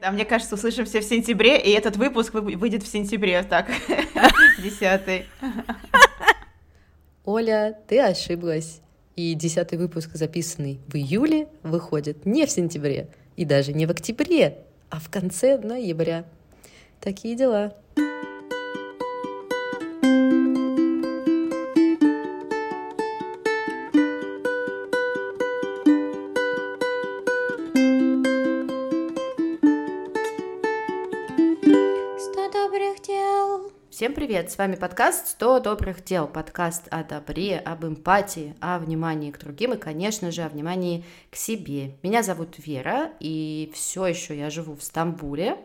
Да, мне кажется, услышимся в сентябре, и этот выпуск выйдет в сентябре, так, десятый. Оля, ты ошиблась. И десятый выпуск, записанный в июле, выходит не в сентябре, и даже не в октябре, а в конце ноября. Такие дела. Привет! С вами подкаст «100 добрых дел», подкаст о добре, об эмпатии, о внимании к другим и, конечно же, о внимании к себе. Меня зовут Вера, и все еще я живу в Стамбуле.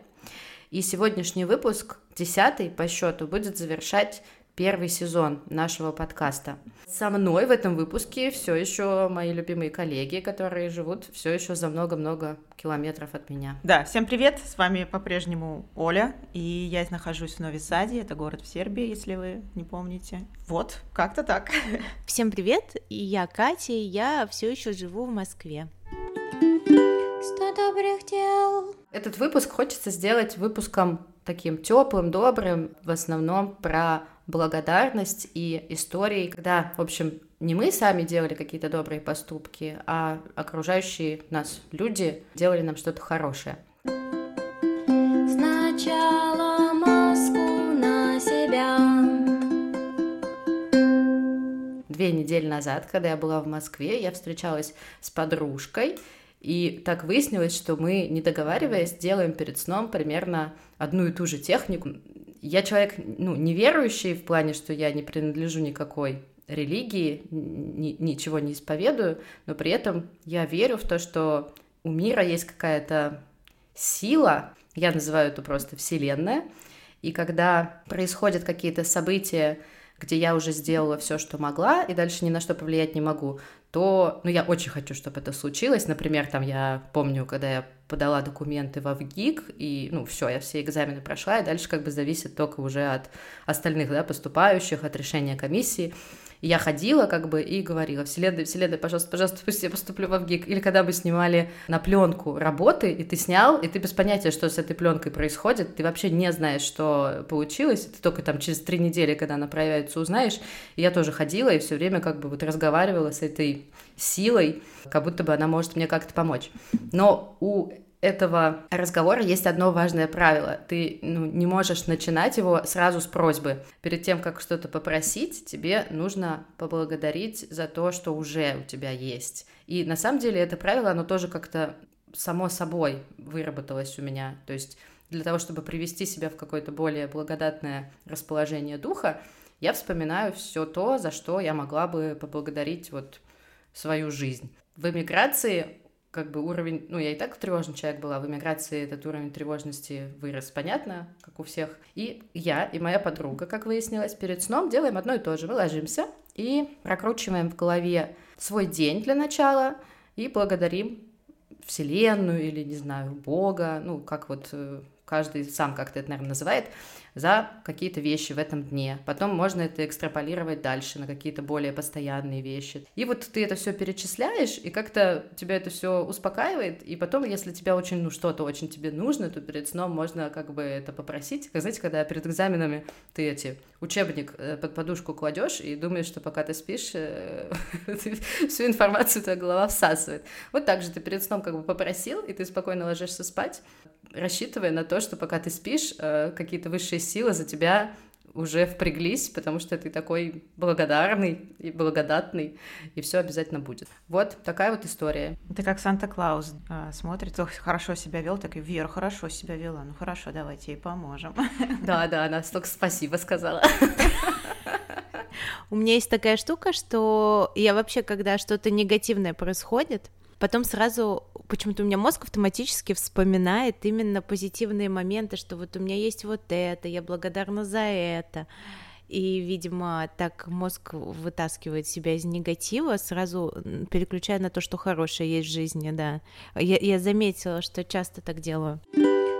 И сегодняшний выпуск, десятый по счету, будет завершать первый сезон нашего подкаста. Со мной в этом выпуске все еще мои любимые коллеги, которые живут все еще за много-много километров от меня. Да, всем привет, с вами по-прежнему Оля, и я нахожусь в Нови Саде, это город в Сербии, если вы не помните. Вот, как-то так. Всем привет, и я Катя, и я все еще живу в Москве. Сто добрых дел. Этот выпуск хочется сделать выпуском таким теплым, добрым, в основном про благодарность и истории, когда, в общем, не мы сами делали какие-то добрые поступки, а окружающие нас люди делали нам что-то хорошее. Сначала маску на себя. Две недели назад, когда я была в Москве, я встречалась с подружкой, и так выяснилось, что мы, не договариваясь, делаем перед сном примерно одну и ту же технику. Я человек, ну, неверующий в плане, что я не принадлежу никакой религии, ни, ничего не исповедую, но при этом я верю в то, что у мира есть какая-то сила, я называю это просто Вселенная, и когда происходят какие-то события, где я уже сделала все, что могла, и дальше ни на что повлиять не могу, то, ну, я очень хочу, чтобы это случилось. Например, там я помню, когда я подала документы в ВГИК, и, ну, все, я все экзамены прошла, и дальше как бы зависит только уже от остальных, да, поступающих, от решения комиссии я ходила как бы и говорила, вселенная, вселенная, пожалуйста, пожалуйста, пусть я поступлю в ВГИК. Или когда мы снимали на пленку работы, и ты снял, и ты без понятия, что с этой пленкой происходит, ты вообще не знаешь, что получилось, ты только там через три недели, когда она проявится, узнаешь. И я тоже ходила и все время как бы вот разговаривала с этой силой, как будто бы она может мне как-то помочь. Но у этого разговора есть одно важное правило. Ты ну, не можешь начинать его сразу с просьбы. Перед тем, как что-то попросить, тебе нужно поблагодарить за то, что уже у тебя есть. И на самом деле это правило, оно тоже как-то само собой выработалось у меня. То есть для того, чтобы привести себя в какое-то более благодатное расположение духа, я вспоминаю все то, за что я могла бы поблагодарить вот свою жизнь. В эмиграции как бы уровень, ну, я и так тревожный человек была, в эмиграции этот уровень тревожности вырос, понятно, как у всех. И я и моя подруга, как выяснилось, перед сном делаем одно и то же. Мы ложимся и прокручиваем в голове свой день для начала и благодарим Вселенную или, не знаю, Бога, ну, как вот э, каждый сам как-то это, наверное, называет, за какие-то вещи в этом дне. Потом можно это экстраполировать дальше на какие-то более постоянные вещи. И вот ты это все перечисляешь, и как-то тебя это все успокаивает, и потом, если тебя очень, ну, что-то очень тебе нужно, то перед сном можно как бы это попросить. Как, знаете, когда перед экзаменами ты эти учебник э, под подушку кладешь и думаешь, что пока ты спишь, э, всю информацию твоя голова всасывает. Вот так же ты перед сном как бы попросил, и ты спокойно ложишься спать, рассчитывая на то, что пока ты спишь, э, какие-то высшие силы за тебя уже впряглись, потому что ты такой благодарный и благодатный, и все обязательно будет. Вот такая вот история. Это как Санта-Клаус э, смотрит, ох, хорошо себя вел, такой, Вера, хорошо себя вела, ну хорошо, давайте ей поможем. Да, да, она столько спасибо сказала. У меня есть такая штука, что я вообще, когда что-то негативное происходит, потом сразу почему-то у меня мозг автоматически вспоминает именно позитивные моменты, что вот у меня есть вот это, я благодарна за это. И, видимо, так мозг вытаскивает себя из негатива, сразу переключая на то, что хорошее есть в жизни, да. Я, я заметила, что часто так делаю.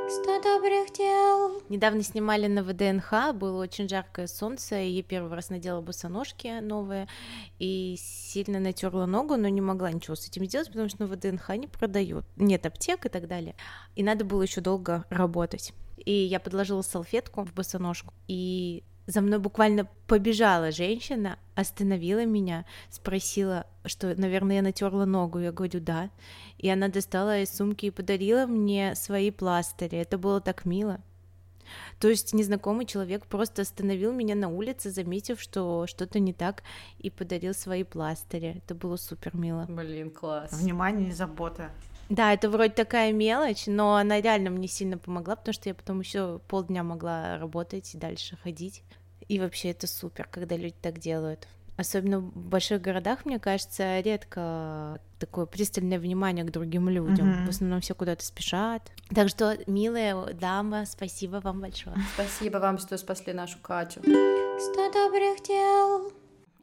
Сто добрых дел. Недавно снимали на ВДНХ, было очень жаркое солнце, и я первый раз надела босоножки новые, и сильно натерла ногу, но не могла ничего с этим сделать, потому что на ВДНХ не продают, нет аптек и так далее. И надо было еще долго работать. И я подложила салфетку в босоножку, и за мной буквально побежала женщина, остановила меня, спросила, что, наверное, я натерла ногу. Я говорю, да. И она достала из сумки и подарила мне свои пластыри. Это было так мило. То есть незнакомый человек просто остановил меня на улице, заметив, что что-то не так, и подарил свои пластыри. Это было супер мило. Блин, класс. Внимание и забота. Да, это вроде такая мелочь, но она реально мне сильно помогла, потому что я потом еще полдня могла работать и дальше ходить. И вообще это супер, когда люди так делают. Особенно в больших городах, мне кажется, редко такое пристальное внимание к другим людям. Mm-hmm. В основном все куда-то спешат. Так что, милая дама, спасибо вам большое. Спасибо вам, что спасли нашу Катю. Сто добрых дел.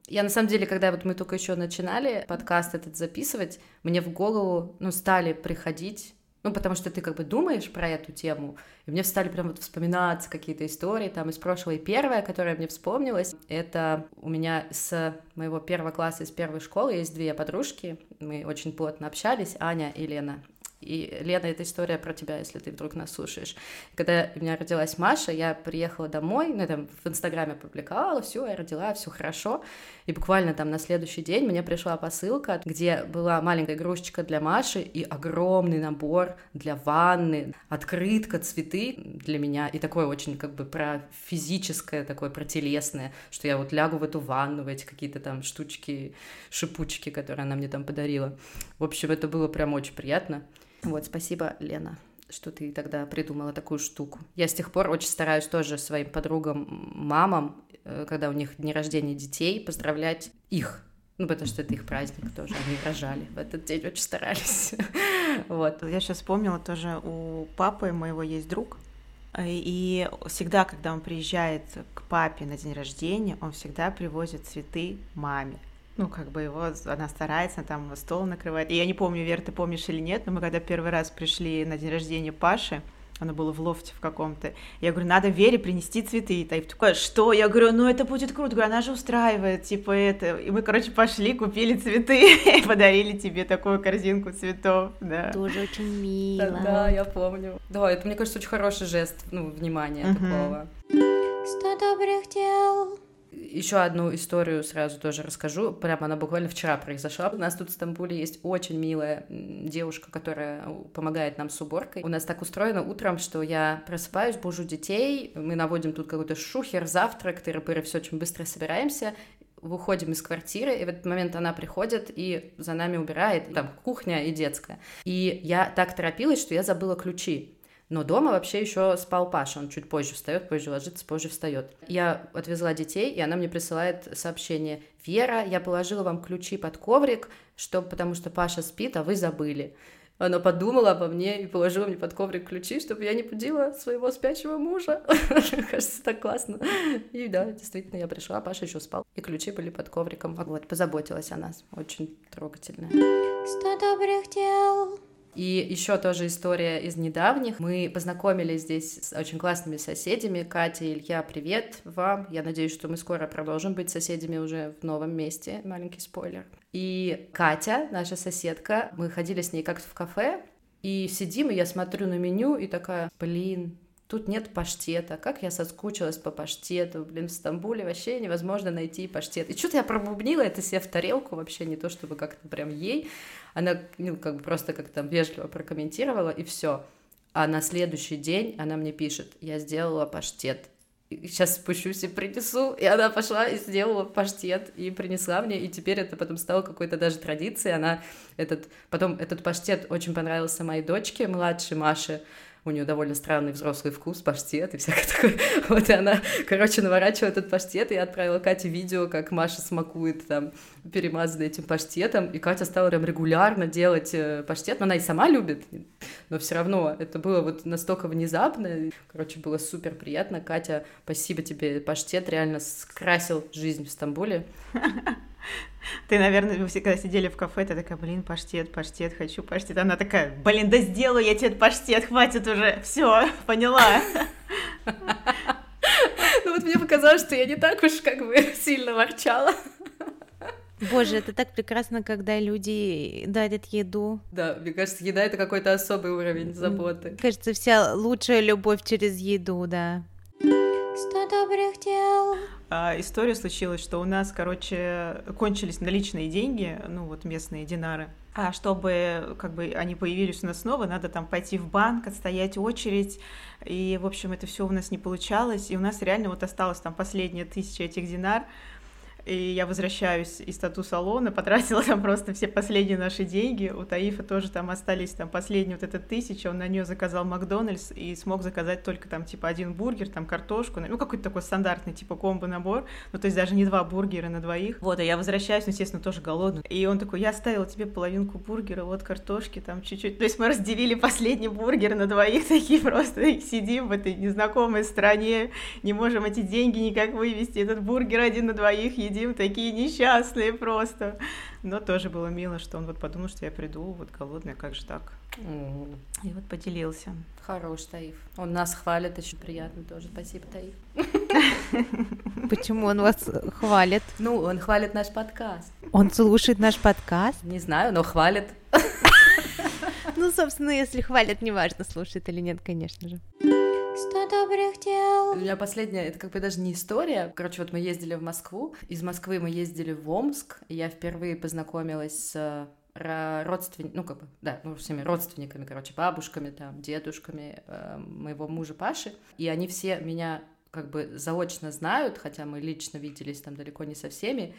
Я на самом деле, когда вот мы только еще начинали подкаст этот записывать, мне в голову, ну, стали приходить ну, потому что ты как бы думаешь про эту тему, и мне стали прям вот вспоминаться какие-то истории там из прошлого. И первая, которая мне вспомнилась, это у меня с моего первого класса из первой школы есть две подружки, мы очень плотно общались, Аня и Лена. И, Лена, эта история про тебя, если ты вдруг нас слушаешь. Когда у меня родилась Маша, я приехала домой, ну, там, в Инстаграме публиковала, все, я родила, все хорошо. И буквально там на следующий день мне пришла посылка, где была маленькая игрушечка для Маши и огромный набор для ванны, открытка, цветы для меня. И такое очень как бы про физическое, такое про телесное, что я вот лягу в эту ванну, в эти какие-то там штучки, шипучки, которые она мне там подарила. В общем, это было прям очень приятно. Вот, спасибо, Лена что ты тогда придумала такую штуку. Я с тех пор очень стараюсь тоже своим подругам, мамам, э, когда у них дни рождения детей, поздравлять их. Ну, потому что это их праздник тоже, они рожали в этот день, очень старались. вот. Я сейчас вспомнила тоже, у папы моего есть друг, и всегда, когда он приезжает к папе на день рождения, он всегда привозит цветы маме ну, как бы его, она старается, там стол накрывает. И я не помню, Вер, ты помнишь или нет, но мы когда первый раз пришли на день рождения Паши, оно было в лофте в каком-то. Я говорю, надо Вере принести цветы. И Таиф такой, что? Я говорю, ну это будет круто. Говорю, она же устраивает, типа это. И мы, короче, пошли, купили цветы и подарили тебе такую корзинку цветов, да. Тоже очень мило. Да, да я помню. Да, это, мне кажется, очень хороший жест, ну, внимания uh-huh. такого. Сто добрых дел еще одну историю сразу тоже расскажу. Прямо она буквально вчера произошла. У нас тут в Стамбуле есть очень милая девушка, которая помогает нам с уборкой. У нас так устроено утром, что я просыпаюсь, бужу детей, мы наводим тут какой-то шухер, завтрак, тыры-пыры, все очень быстро собираемся, выходим из квартиры, и в этот момент она приходит и за нами убирает, там кухня и детская. И я так торопилась, что я забыла ключи. Но дома вообще еще спал Паша, он чуть позже встает, позже ложится, позже встает. Я отвезла детей, и она мне присылает сообщение. Вера, я положила вам ключи под коврик, что, потому что Паша спит, а вы забыли. Она подумала обо мне и положила мне под коврик ключи, чтобы я не будила своего спящего мужа. Кажется, так классно. И да, действительно, я пришла, Паша еще спал, и ключи были под ковриком. Вот, позаботилась о нас. Очень трогательно. Сто добрых дел и еще тоже история из недавних. Мы познакомились здесь с очень классными соседями. Катя и Илья, привет вам. Я надеюсь, что мы скоро продолжим быть соседями уже в новом месте. Маленький спойлер. И Катя, наша соседка, мы ходили с ней как-то в кафе, и сидим, и я смотрю на меню, и такая, блин, Тут нет паштета. Как я соскучилась по паштету. Блин, в Стамбуле вообще невозможно найти паштет. И что-то я пробубнила это себе в тарелку, вообще не то, чтобы как-то прям ей. Она, ну, как бы просто как-то вежливо прокомментировала, и все. А на следующий день она мне пишет, я сделала паштет. Сейчас спущусь и принесу. И она пошла и сделала паштет и принесла мне. И теперь это потом стало какой-то даже традицией. Она этот, потом этот паштет очень понравился моей дочке, младшей Маше у нее довольно странный взрослый вкус, паштет и всякое такое. Вот и она, короче, наворачивала этот паштет, и я отправила Кате видео, как Маша смакует там, перемазанный этим паштетом, и Катя стала прям регулярно делать э, паштет, но она и сама любит, но все равно это было вот настолько внезапно, короче, было супер приятно. Катя, спасибо тебе, паштет реально скрасил жизнь в Стамбуле. Ты, наверное, вы всегда сидели в кафе, ты такая, блин, паштет, паштет, хочу паштет. Она такая, блин, да сделаю я тебе паштет, хватит уже, все, поняла. Ну вот мне показалось, что я не так уж как бы сильно ворчала. Боже, это так прекрасно, когда люди дарят еду. Да, мне кажется, еда — это какой-то особый уровень заботы. Кажется, вся лучшая любовь через еду, да. Добрых дел. А, история случилась, что у нас, короче, кончились наличные деньги, ну вот местные динары. А чтобы как бы они появились у нас снова, надо там пойти в банк, отстоять очередь. И, в общем, это все у нас не получалось. И у нас реально вот осталось там последняя тысяча этих динар и я возвращаюсь из тату-салона, потратила там просто все последние наши деньги, у Таифа тоже там остались там последние вот эта тысяча, он на нее заказал Макдональдс и смог заказать только там типа один бургер, там картошку, ну какой-то такой стандартный типа комбо-набор, ну то есть даже не два бургера на двоих. Вот, а я возвращаюсь, ну, естественно, тоже голодный. И он такой, я оставил тебе половинку бургера, вот картошки там чуть-чуть. То есть мы разделили последний бургер на двоих, такие просто сидим в этой незнакомой стране, не можем эти деньги никак вывести, этот бургер один на двоих едим сидим такие несчастные просто. Но тоже было мило, что он вот подумал, что я приду вот голодная, как же так. Mm. И вот поделился. Хорош, Таиф. Он нас хвалит, очень приятно тоже. Спасибо, Таиф. Почему он вас хвалит? Ну, он хвалит наш подкаст. Он слушает наш подкаст? Не знаю, но хвалит. Ну, собственно, если хвалят, неважно, слушает или нет, конечно же. Сто добрых дел. У меня последняя, это как бы даже не история. Короче, вот мы ездили в Москву. Из Москвы мы ездили в Омск. И я впервые познакомилась с родственниками, ну, как бы, да, ну, всеми родственниками, короче, бабушками, там, дедушками э, моего мужа Паши. И они все меня как бы заочно знают, хотя мы лично виделись там далеко не со всеми.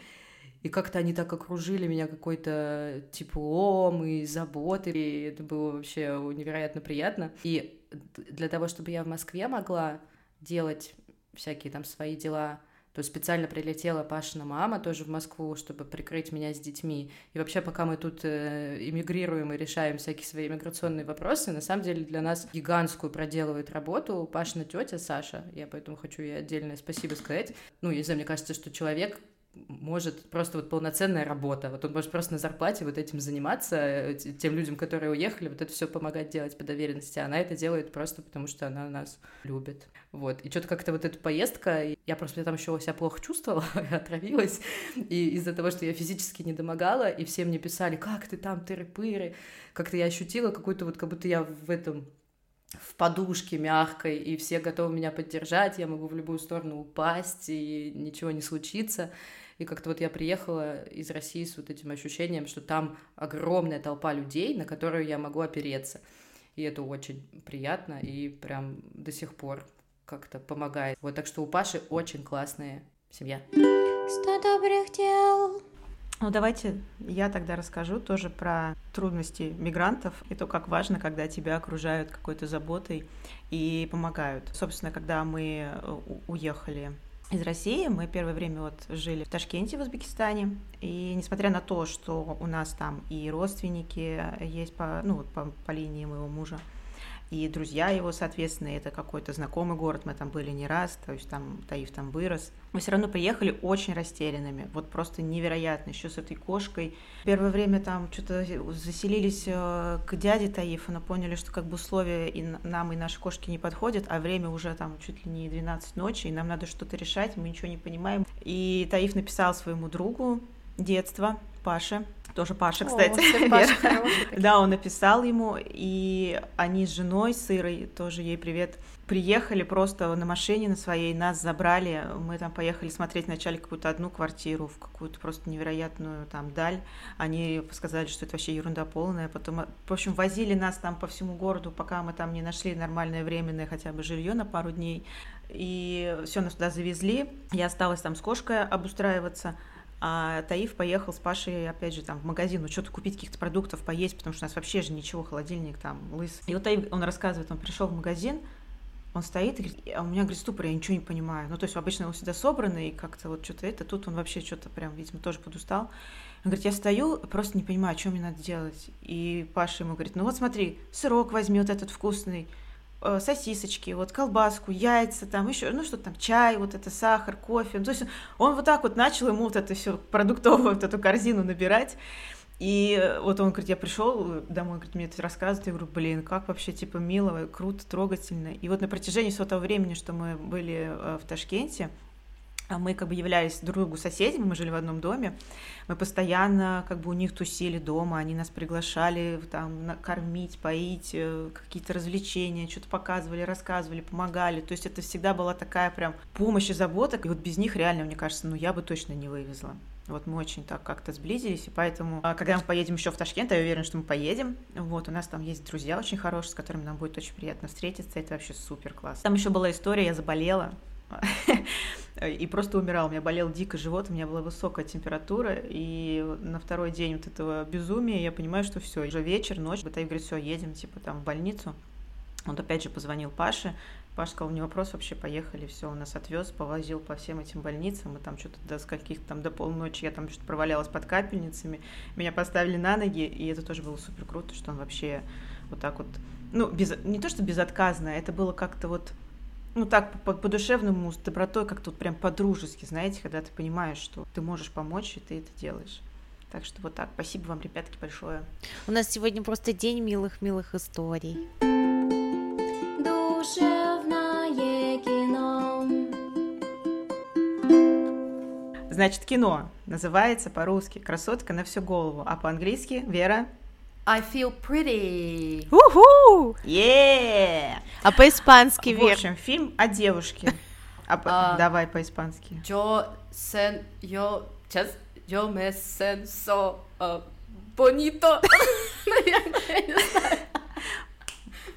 И как-то они так окружили меня какой-то теплом и заботой. И это было вообще невероятно приятно. И для того, чтобы я в Москве могла делать всякие там свои дела, то специально прилетела Пашина мама тоже в Москву, чтобы прикрыть меня с детьми. И вообще, пока мы тут э, эмигрируем и решаем всякие свои иммиграционные вопросы, на самом деле для нас гигантскую проделывает работу Пашина тетя Саша. Я поэтому хочу ей отдельное спасибо сказать. Ну, не знаю, мне кажется, что человек может просто вот полноценная работа. Вот он может просто на зарплате вот этим заниматься, э, тем людям, которые уехали, вот это все помогать делать по доверенности. Она это делает просто потому, что она нас любит. Вот. И что-то как-то вот эта поездка, я просто там еще себя плохо чувствовала, отравилась, и из-за того, что я физически не домогала, и все мне писали, как ты там, тыры-пыры, как-то я ощутила какую-то вот, как будто я в этом в подушке мягкой, и все готовы меня поддержать, я могу в любую сторону упасть, и ничего не случится. И как-то вот я приехала из России с вот этим ощущением, что там огромная толпа людей, на которую я могу опереться. И это очень приятно и прям до сих пор как-то помогает. Вот так что у Паши очень классная семья. Сто добрых дел. Ну, давайте я тогда расскажу тоже про трудности мигрантов и то, как важно, когда тебя окружают какой-то заботой и помогают. Собственно, когда мы э, уехали из России. Мы первое время вот жили в Ташкенте, в Узбекистане. И несмотря на то, что у нас там и родственники есть по, ну, по, по линии моего мужа, и друзья его, соответственно, это какой-то знакомый город, мы там были не раз, то есть там Таиф там вырос. Мы все равно приехали очень растерянными, вот просто невероятно, еще с этой кошкой. Первое время там что-то заселились э, к дяде Таифа, но поняли, что как бы условия и нам, и нашей кошке не подходят, а время уже там чуть ли не 12 ночи, и нам надо что-то решать, мы ничего не понимаем. И Таиф написал своему другу детства, Паше, тоже Паша, кстати. О, Паша да, он написал ему, и они с женой, с Ирой, тоже ей привет, приехали просто на машине на своей, нас забрали, мы там поехали смотреть вначале какую-то одну квартиру в какую-то просто невероятную там даль, они сказали, что это вообще ерунда полная, потом, в общем, возили нас там по всему городу, пока мы там не нашли нормальное временное хотя бы жилье на пару дней, и все нас туда завезли, я осталась там с кошкой обустраиваться, а Таиф поехал с Пашей, опять же, там в магазин, ну, что-то купить, каких-то продуктов, поесть, потому что у нас вообще же ничего, холодильник там лыс. И вот Таиф, он рассказывает, он пришел в магазин, он стоит и говорит, а у меня, говорит, ступор, я ничего не понимаю. Ну, то есть обычно он всегда собранный, и как-то вот что-то это, тут он вообще что-то прям, видимо, тоже подустал. Он говорит, я стою, просто не понимаю, что мне надо делать. И Паша ему говорит, ну вот смотри, сырок возьми вот этот вкусный, сосисочки, вот колбаску, яйца, там еще, ну что там, чай, вот это сахар, кофе. То есть он вот так вот начал ему вот это все продуктовую вот эту корзину набирать. И вот он говорит, я пришел домой, говорит, мне это рассказывает, я говорю, блин, как вообще, типа, мило, круто, трогательно. И вот на протяжении всего того времени, что мы были э, в Ташкенте, мы как бы являлись друг другу соседями, мы жили в одном доме, мы постоянно как бы у них тусили дома, они нас приглашали там кормить, поить, э, какие-то развлечения, что-то показывали, рассказывали, помогали, то есть это всегда была такая прям помощь и забота, и вот без них реально, мне кажется, ну я бы точно не вывезла. Вот мы очень так как-то сблизились, и поэтому, а, когда мы поедем еще в Ташкент, я уверена, что мы поедем. Вот, у нас там есть друзья очень хорошие, с которыми нам будет очень приятно встретиться. Это вообще супер класс. Там еще была история, я заболела. и просто умирал. У меня болел дико живот, у меня была высокая температура, и на второй день вот этого безумия я понимаю, что все, уже вечер, ночь, Батаев говорит, все, едем, типа, там, в больницу. Он опять же позвонил Паше, Паш сказал, не вопрос, вообще поехали, все, он нас отвез, повозил по всем этим больницам, мы там что-то до скольких там до полночи, я там что-то провалялась под капельницами, меня поставили на ноги, и это тоже было супер круто, что он вообще вот так вот, ну, без, не то, что безотказно, это было как-то вот, ну, так, по-душевному, с добротой, как-то вот прям по-дружески, знаете, когда ты понимаешь, что ты можешь помочь, и ты это делаешь. Так что вот так. Спасибо вам, ребятки, большое. У нас сегодня просто день милых-милых историй. Значит, кино называется по-русски «Красотка на всю голову», а по-английски, Вера? I feel pretty. Уху! Yeah! А по-испански? В общем, фильм о девушке. А, а, давай по-испански. Yo sen, yo, сейчас, yo me senso uh, bonito. Наверное, я не знаю.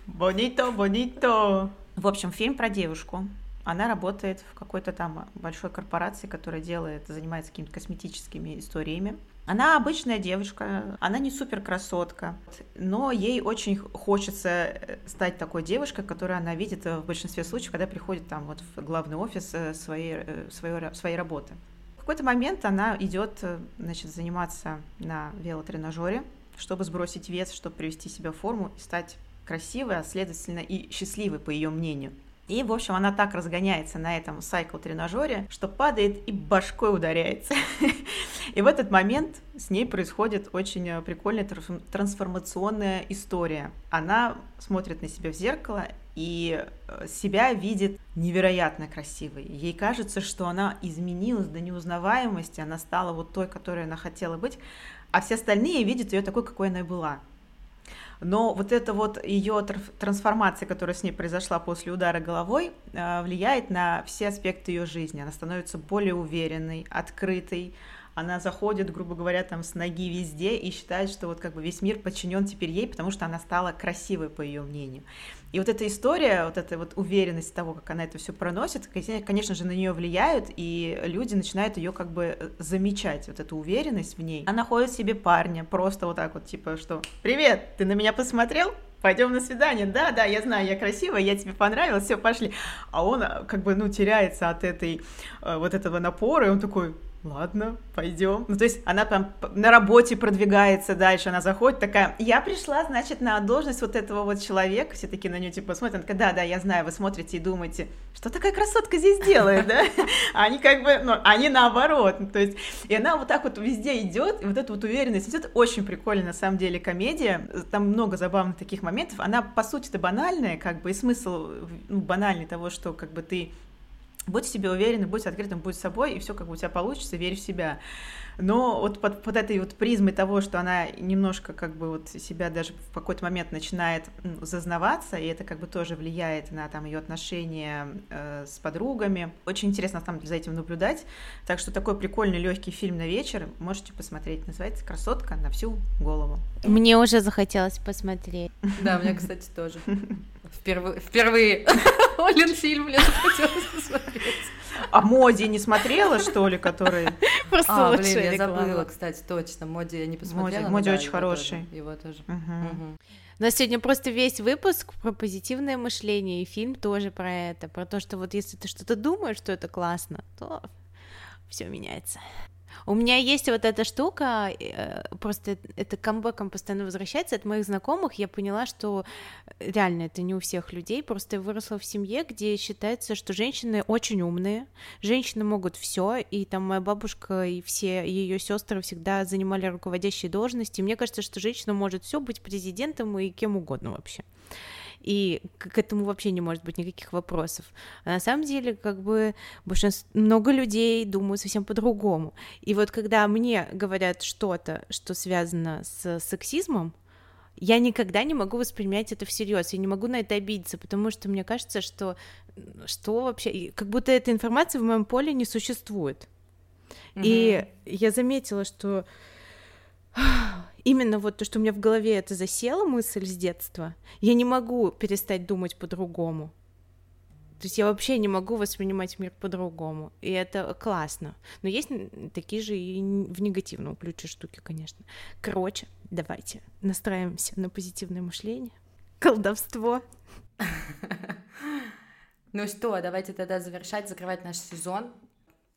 Бонито, бонито. В общем, фильм про девушку, она работает в какой-то там большой корпорации, которая делает, занимается какими-то косметическими историями. Она обычная девушка, она не супер красотка, но ей очень хочется э, стать такой девушкой, которую она видит в большинстве случаев, когда приходит там вот в главный офис э, своей, э, своей, своей работы. В какой-то момент она идет, значит, заниматься на велотренажере, чтобы сбросить вес, чтобы привести себя в форму и стать красивой, а следовательно и счастливой, по ее мнению. И, в общем, она так разгоняется на этом сайкл-тренажере, что падает и башкой ударяется. И в этот момент с ней происходит очень э, прикольная трансформационная история. Она смотрит на себя в зеркало и э, себя видит невероятно красивой. Ей кажется, что она изменилась до неузнаваемости, она стала вот той, которой она хотела быть, а все остальные видят ее такой, какой она и была. Но вот эта вот ее трансформация, которая с ней произошла после удара головой, э, влияет на все аспекты ее жизни. Она становится более уверенной, открытой, она заходит, грубо говоря, там с ноги везде и считает, что вот как бы весь мир подчинен теперь ей, потому что она стала красивой, по ее мнению. И вот эта история, вот эта вот уверенность того, как она это все проносит, конечно же, на нее влияют, и люди начинают ее как бы э, замечать, вот эту уверенность в ней. Она находит себе парня, просто вот так вот, типа, что «Привет, ты на меня посмотрел?» пойдем на свидание, да, да, я знаю, я красивая, я тебе понравилась, все, пошли. А он э, как бы, ну, теряется от этой, э, вот этого напора, и он такой, ладно, пойдем. Ну, то есть она там на работе продвигается дальше, она заходит такая, я пришла, значит, на должность вот этого вот человека, все таки на нее типа смотрят, она такая, да, да, я знаю, вы смотрите и думаете, что такая красотка здесь делает, да? Они как бы, ну, они наоборот, то есть, и она вот так вот везде идет, и вот эта вот уверенность идет, очень прикольная на самом деле комедия, там много забавных таких моментов, она по сути-то банальная, как бы, и смысл ну, банальный того, что как бы ты Будь в себе уверенный, будь открытым, будь собой, и все как бы у тебя получится, верь в себя. Но вот под, под этой вот призмой того, что она немножко как бы вот себя даже в какой-то момент начинает зазнаваться, и это как бы тоже влияет на там ее отношения э, с подругами. Очень интересно там за этим наблюдать. Так что такой прикольный легкий фильм на вечер можете посмотреть. Называется «Красотка на всю голову». Мне уже захотелось посмотреть. Да, мне, кстати, тоже. Впервые, впервые Олин фильм мне захотелось посмотреть. А Моди не смотрела, что ли, который... Просто а, блин, я забыла, кстати, точно. Моди я не посмотрела. Моди, Моди очень хороший. Его тоже. У нас сегодня просто весь выпуск про позитивное мышление, и фильм тоже про это, про то, что вот если ты что-то думаешь, что это классно, то все меняется. У меня есть вот эта штука, э, просто это камбэком постоянно возвращается от моих знакомых, я поняла, что реально это не у всех людей, просто я выросла в семье, где считается, что женщины очень умные, женщины могут все, и там моя бабушка и все ее сестры всегда занимали руководящие должности, мне кажется, что женщина может все быть президентом и кем угодно вообще и к этому вообще не может быть никаких вопросов. А на самом деле, как бы большинство, много людей думают совсем по-другому. И вот когда мне говорят что-то, что связано с сексизмом, я никогда не могу воспринимать это всерьез, я не могу на это обидеться, потому что мне кажется, что что вообще, как будто эта информация в моем поле не существует. Mm-hmm. И я заметила, что именно вот то, что у меня в голове это засела мысль с детства, я не могу перестать думать по-другому. То есть я вообще не могу воспринимать мир по-другому, и это классно. Но есть такие же и в негативном ключе штуки, конечно. Короче, давайте настраиваемся на позитивное мышление, колдовство. Ну что, давайте тогда завершать, закрывать наш сезон.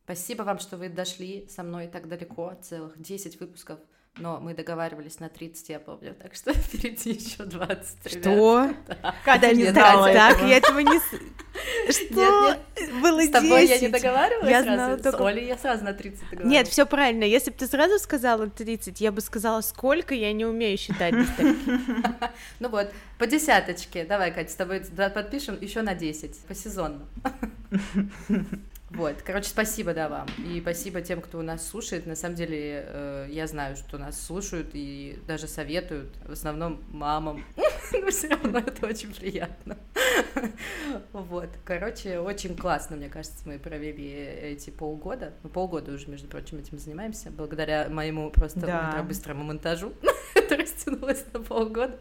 Спасибо вам, что вы дошли со мной так далеко, целых 10 выпусков но мы договаривались на 30, я помню, так что впереди еще 20. Что? Да. Катя не знала Так, я этого не... Что? Было 10. С тобой я не договаривалась я сразу? Только... С Олей я сразу на 30 договаривалась. Нет, все правильно. Если бы ты сразу сказала 30, я бы сказала, сколько, я не умею считать Ну вот, по десяточке. Давай, Катя, с тобой подпишем еще на 10, по сезону. Вот, короче, спасибо, да, вам. И спасибо тем, кто нас слушает. На самом деле, э, я знаю, что нас слушают и даже советуют. В основном мамам. Но все равно это очень приятно. Вот, короче, очень классно, мне кажется, мы провели эти полгода. Мы полгода уже, между прочим, этим занимаемся, благодаря моему просто быстрому монтажу. Это растянулось на полгода.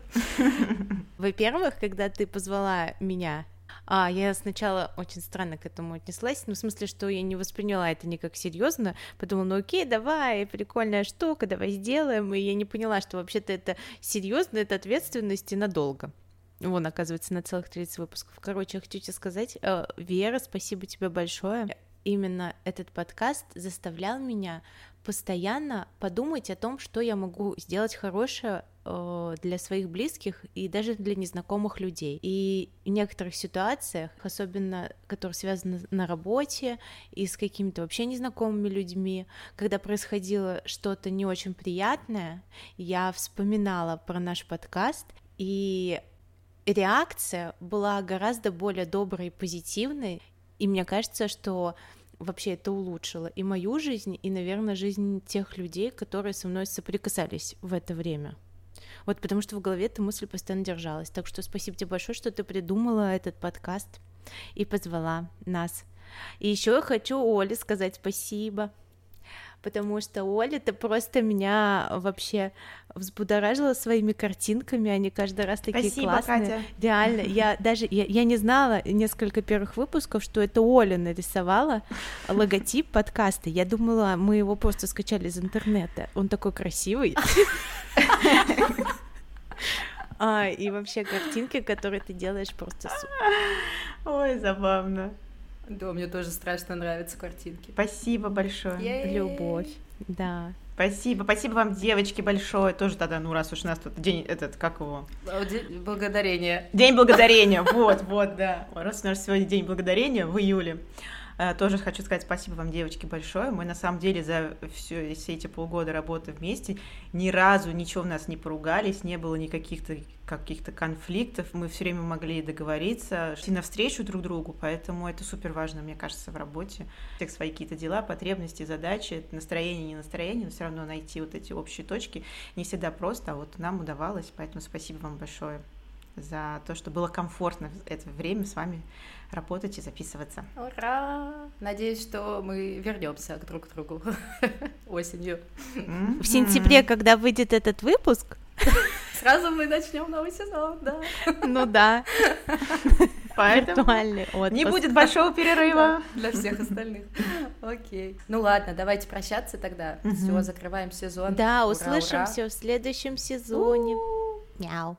Во-первых, когда ты позвала меня а, я сначала очень странно к этому отнеслась, ну, в смысле, что я не восприняла это никак серьезно, подумала, ну окей, давай, прикольная штука, давай сделаем, и я не поняла, что вообще-то это серьезно, это ответственность и надолго. Вон, оказывается, на целых 30 выпусков. Короче, я хочу тебе сказать, э, Вера, спасибо тебе большое. Именно этот подкаст заставлял меня постоянно подумать о том, что я могу сделать хорошее э, для своих близких и даже для незнакомых людей. И в некоторых ситуациях, особенно которые связаны на работе и с какими-то вообще незнакомыми людьми, когда происходило что-то не очень приятное, я вспоминала про наш подкаст, и реакция была гораздо более доброй и позитивной, и мне кажется, что вообще это улучшило и мою жизнь, и, наверное, жизнь тех людей, которые со мной соприкасались в это время. Вот потому что в голове эта мысль постоянно держалась. Так что спасибо тебе большое, что ты придумала этот подкаст и позвала нас. И еще я хочу Оле сказать спасибо потому что Оля это просто меня вообще взбудоражила своими картинками, они каждый раз такие Спасибо, классные. Катя. Реально, я даже я, я не знала несколько первых выпусков, что это Оля нарисовала логотип подкаста. Я думала, мы его просто скачали из интернета. Он такой красивый. А, и вообще картинки, которые ты делаешь, просто супер. Ой, забавно. Да, мне тоже страшно нравятся картинки. Спасибо большое. Е-е-е. Любовь, да. Спасибо, спасибо вам, девочки, большое. Тоже тогда, ну, раз уж у нас тут день этот, как его? День благодарения. День благодарения, вот, вот, да. Раз у нас сегодня день благодарения в июле. Э, тоже хочу сказать спасибо вам, девочки, большое. Мы на самом деле за все, все эти полгода работы вместе ни разу ничего в нас не поругались, не было никаких каких-то конфликтов. Мы все время могли договориться, идти навстречу друг другу, поэтому это супер важно, мне кажется, в работе. У всех свои какие-то дела, потребности, задачи, настроение, не настроение, но все равно найти вот эти общие точки не всегда просто, а вот нам удавалось, поэтому спасибо вам большое за то, что было комфортно это время с вами работать и записываться. Ура! Надеюсь, что мы вернемся друг к другу осенью. В сентябре, когда выйдет этот выпуск, сразу мы начнем новый сезон, да. Ну да. Поэтому не будет большого перерыва для всех остальных. Окей. Ну ладно, давайте прощаться тогда. Все, закрываем сезон. Да, услышимся в следующем сезоне. Мяу.